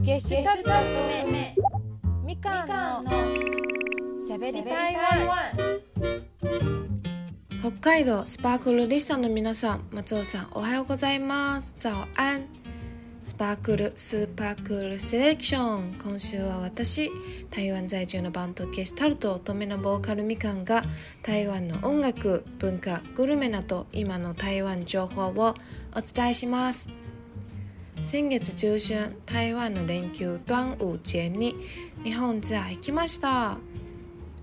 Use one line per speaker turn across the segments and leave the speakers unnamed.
ゲシュタルト目みかんのしゃべり台湾
北海道スパークルリスタの皆さん松尾さんおはようございます。早安スパークルスーパークールセレクション今週は私台湾在住のバンドゲスタルト乙女のボーカルみかんが台湾の音楽文化グルメなど今の台湾情報をお伝えします先月中旬台湾の連休端午節に日本ツアー行きました。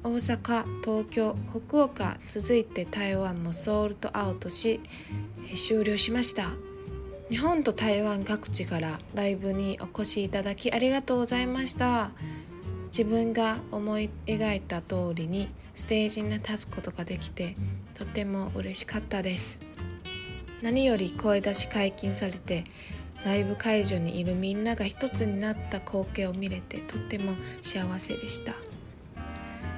大阪東京福岡続いて台湾もソールドアウトし終了しました。日本と台湾各地からライブにお越しいただきありがとうございました。自分が思い描いた通りにステージに立つことができてとても嬉しかったです。何より声出し解禁されてライブ会場にいるみんなが一つになった光景を見れてとっても幸せでした。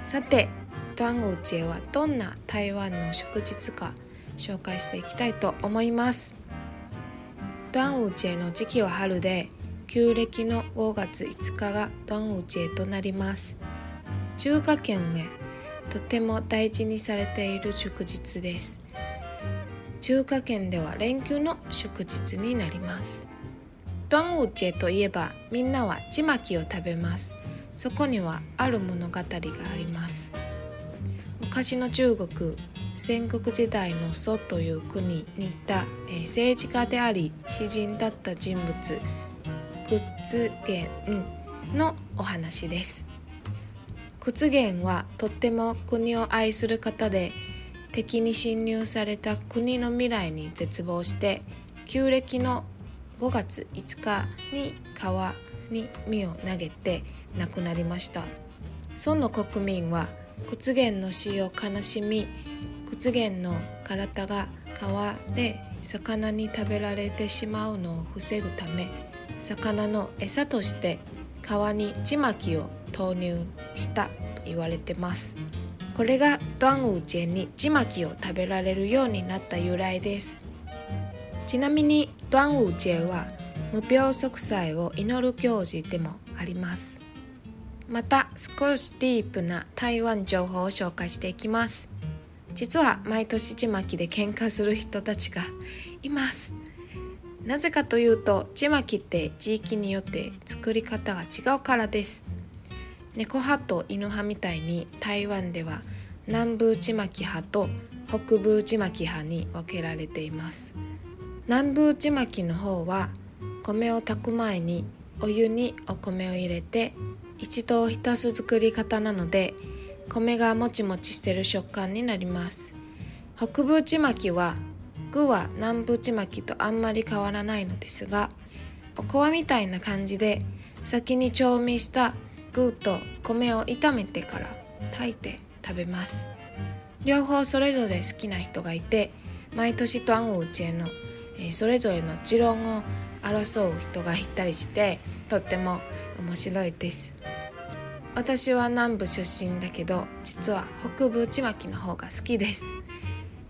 さて端午節はどんな台湾の祝日か紹介していきたいと思います。端午節の時期は春で旧暦の5月5日が端午節となります。中華圏へとても大事にされている祝日です。中華圏では連休の祝日になります。端午節といえばみんなはちまきを食べます。そこにはある物語があります。昔の中国戦国時代の祖という国にいた、えー、政治家であり詩人だった人物屈原のお話です。屈原はとっても国を愛する方で敵に侵入された国の未来に絶望して旧暦の5月5日に川に身を投げて亡くなりました。その国民は屈原の死を悲しみ屈原の体が川で魚に食べられてしまうのを防ぐため魚の餌として川にちまきを投入したと言われてます。これが端午節にちまきを食べられるようになった由来です。ちなみに端午節は無病息災を祈る行事でもあります。また少しディープな台湾情報を紹介していきます。実は毎年ちまきで喧嘩する人たちがいます。なぜかというとちまきって地域によって作り方が違うからです。猫派と犬派みたいに台湾では南部ちまき派と北部ちまき派に分けられています。南部ちまきの方は米を炊く前にお湯にお米を入れて一度浸す作り方なので米がもちもちしてる食感になります。北部ちまきは具は南部ちまきとあんまり変わらないのですがおこわみたいな感じで先に調味した具と米を炒めてから炊いて食べます。両方それぞれ好きな人がいて毎年端午節の、え、それぞれの持論を争う人がいたりしてとっても面白いです。私は南部出身だけど実は北部ちまきの方が好きです。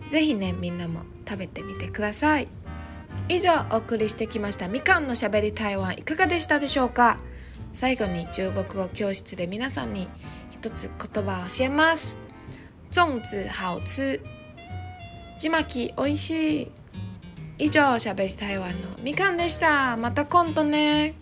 是非ねみんなも食べてみてください。以上お送りしてきましたみかんのしゃべり台湾いかがでしたでしょうか？最後に中国語教室で皆さんに一つ言葉を教えます。粽子好吃ちまきおいしい。以上しゃべり台湾のみかんでした。また今度ね。